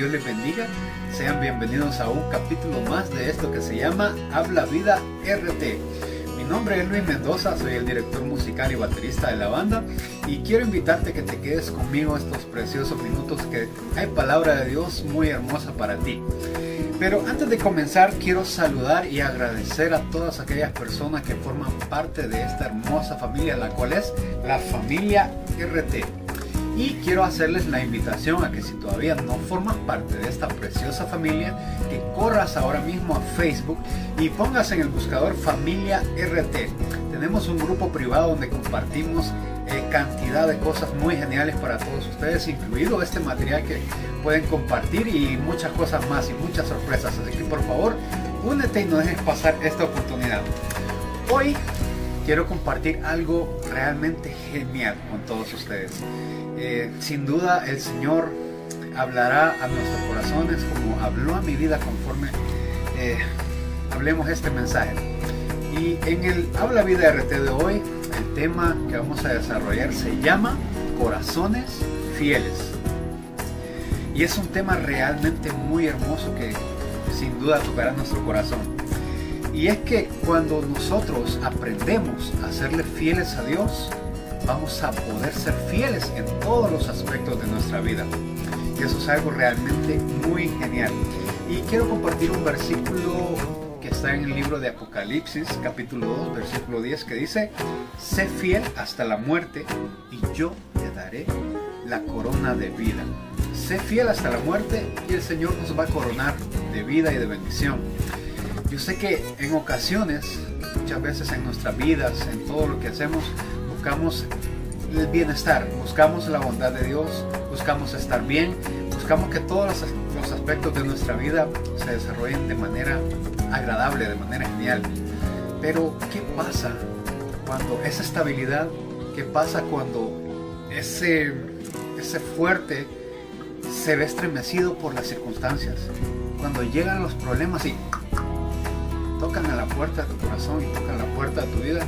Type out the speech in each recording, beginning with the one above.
Dios les bendiga. Sean bienvenidos a un capítulo más de esto que se llama Habla Vida RT. Mi nombre es Luis Mendoza, soy el director musical y baterista de la banda y quiero invitarte a que te quedes conmigo estos preciosos minutos que hay palabra de Dios muy hermosa para ti. Pero antes de comenzar quiero saludar y agradecer a todas aquellas personas que forman parte de esta hermosa familia, la cual es la familia RT. Y quiero hacerles la invitación a que si todavía no formas parte de esta preciosa familia, que corras ahora mismo a Facebook y pongas en el buscador familia RT. Tenemos un grupo privado donde compartimos eh, cantidad de cosas muy geniales para todos ustedes, incluido este material que pueden compartir y muchas cosas más y muchas sorpresas. Así que por favor, únete y no dejes pasar esta oportunidad. Hoy quiero compartir algo realmente genial con todos ustedes. Eh, sin duda el Señor hablará a nuestros corazones como habló a mi vida conforme eh, hablemos este mensaje. Y en el Habla Vida RT de hoy, el tema que vamos a desarrollar se llama Corazones Fieles. Y es un tema realmente muy hermoso que sin duda tocará nuestro corazón. Y es que cuando nosotros aprendemos a serle fieles a Dios, vamos a poder ser fieles en todos los aspectos de nuestra vida. Y eso es algo realmente muy genial. Y quiero compartir un versículo que está en el libro de Apocalipsis, capítulo 2, versículo 10, que dice, sé fiel hasta la muerte y yo te daré la corona de vida. Sé fiel hasta la muerte y el Señor nos va a coronar de vida y de bendición. Yo sé que en ocasiones, muchas veces en nuestras vidas, en todo lo que hacemos, buscamos el bienestar, buscamos la bondad de Dios, buscamos estar bien, buscamos que todos los aspectos de nuestra vida se desarrollen de manera agradable, de manera genial. Pero, ¿qué pasa cuando esa estabilidad, qué pasa cuando ese, ese fuerte se ve estremecido por las circunstancias? Cuando llegan los problemas y tocan a la puerta de tu corazón y tocan la puerta de tu vida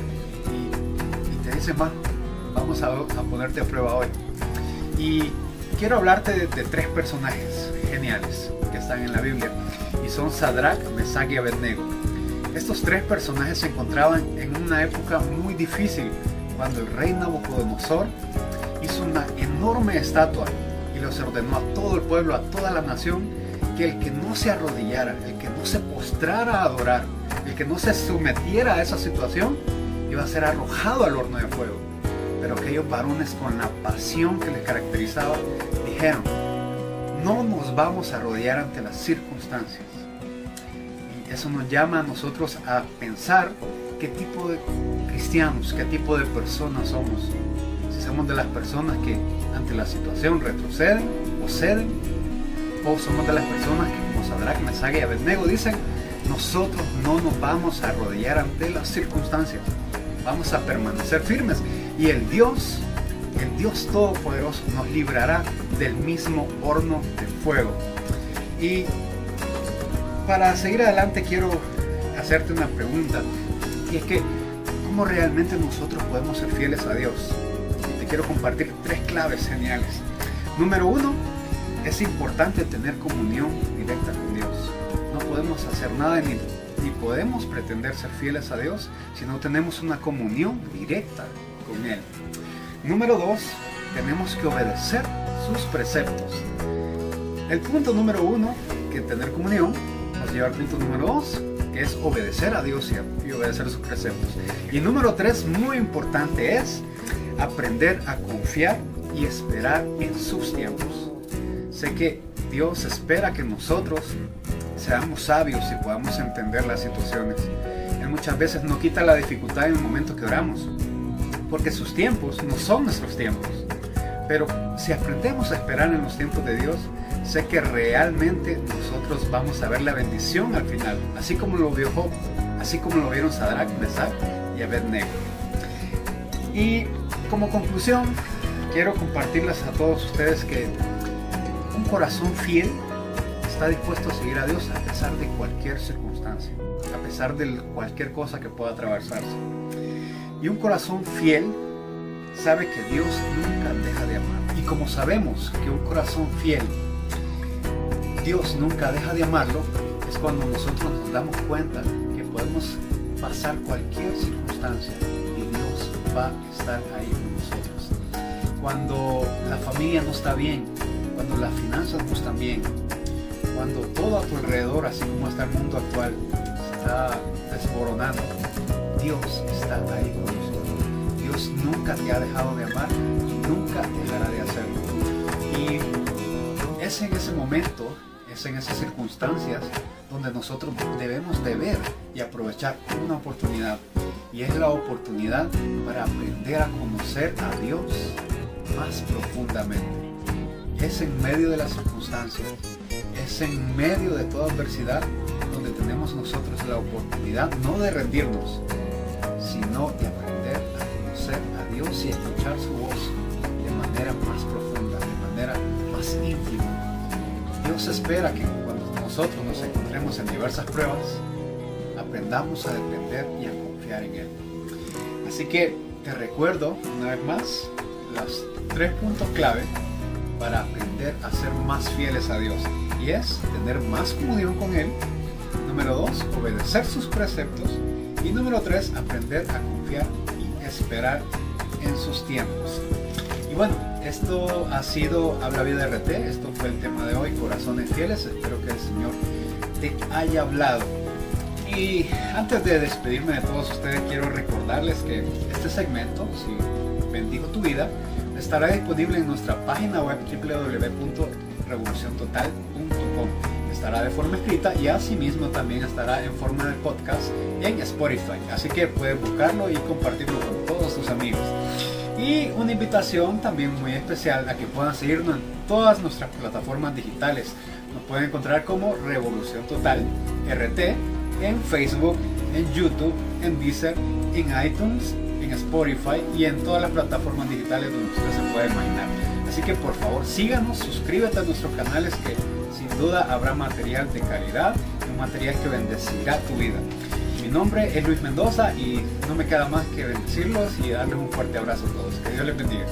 y, te dicen, va, vamos a, ponerte a prueba hoy. Y quiero hablarte de, tres personajes geniales que están en la Biblia y son Sadrach, Mesach y Abednego. Estos tres personajes se encontraban en una época muy difícil cuando el rey Nabucodonosor hizo una enorme estatua y los ordenó a todo el pueblo, a toda la nación, que el que no se arrodillara, el que no se postrara a adorar, el que no se sometiera a esa situación, iba a ser arrojado al horno de fuego. Pero aquellos varones con la pasión que les caracterizaba dijeron, no nos vamos a arrodillar ante las circunstancias. Y eso nos llama a nosotros a pensar qué tipo de cristianos, qué tipo de personas somos. Si somos de las personas que ante la situación retroceden o ceden, o somos de las personas que como Sadrach, Mesach y Abednego dicen, nosotros no nos vamos a arrodillar ante las circunstancias, vamos a permanecer firmes y el Dios, el Dios Todopoderoso nos librará del mismo horno de fuego. Y para seguir adelante quiero hacerte una pregunta, y es que, ¿cómo realmente nosotros podemos ser fieles a Dios? Y te quiero compartir tres claves geniales. Número uno, es importante tener comunión directa con Dios. Podemos hacer nada ni, ni podemos pretender ser fieles a Dios si no tenemos una comunión directa con Él. Número dos, tenemos que obedecer sus preceptos. El punto número uno, que tener comunión, nos lleva al punto número dos, que es obedecer a Dios y obedecer sus preceptos. Y número tres, muy importante, es aprender a confiar y esperar en sus tiempos. Sé que Dios espera que nosotros seamos sabios y podamos entender las situaciones. Él muchas veces no quita la dificultad en el momento que oramos, porque sus tiempos no son nuestros tiempos. Pero si aprendemos a esperar en los tiempos de Dios, sé que realmente nosotros vamos a ver la bendición al final, así como lo vio Job, así como lo vieron Sadrach, Mesach y Abednego. Y como conclusión, quiero compartirles a todos ustedes que un corazón fiel dispuesto a seguir a Dios a pesar de cualquier circunstancia, a pesar de cualquier cosa que pueda atravesarse. Y un corazón fiel sabe que Dios nunca deja de amar. Y como sabemos que un corazón fiel Dios nunca deja de amarlo, es cuando nosotros nos damos cuenta que podemos pasar cualquier circunstancia y Dios va a estar ahí con nosotros. Cuando la familia no está bien, cuando las finanzas no están bien, cuando todo a tu alrededor, así como está el mundo actual, está desmoronando, Dios está ahí con nosotros. Dios nunca te ha dejado de amar y nunca dejará de hacerlo. Y es en ese momento, es en esas circunstancias donde nosotros debemos de ver y aprovechar una oportunidad. Y es la oportunidad para aprender a conocer a Dios más profundamente. Es en medio de las circunstancias, es en medio de toda adversidad donde tenemos nosotros la oportunidad no de rendirnos, sino de aprender a conocer a Dios y escuchar su voz de manera más profunda, de manera más íntima. Dios espera que cuando nosotros nos encontremos en diversas pruebas, aprendamos a depender y a confiar en Él. Así que te recuerdo una vez más los tres puntos clave para aprender a ser más fieles a Dios. Y tener más comunión con Él. Número dos, obedecer sus preceptos. Y número tres, aprender a confiar y esperar en sus tiempos. Y bueno, esto ha sido Habla Vida RT. Esto fue el tema de hoy, Corazones Fieles. Espero que el Señor te haya hablado. Y antes de despedirme de todos ustedes, quiero recordarles que este segmento, si bendigo tu vida, estará disponible en nuestra página web www.revoluciontotal.com. Estará de forma escrita y asimismo también estará en forma de podcast en Spotify. Así que puedes buscarlo y compartirlo con todos tus amigos. Y una invitación también muy especial a que puedan seguirnos en todas nuestras plataformas digitales. Nos pueden encontrar como Revolución Total RT en Facebook, en YouTube, en Deezer, en iTunes en Spotify y en todas las plataformas digitales donde usted se puede imaginar. Así que por favor síganos, suscríbete a nuestros canales que sin duda habrá material de calidad, un material que bendecirá tu vida. Mi nombre es Luis Mendoza y no me queda más que bendecirlos y darles un fuerte abrazo a todos. Que Dios les bendiga.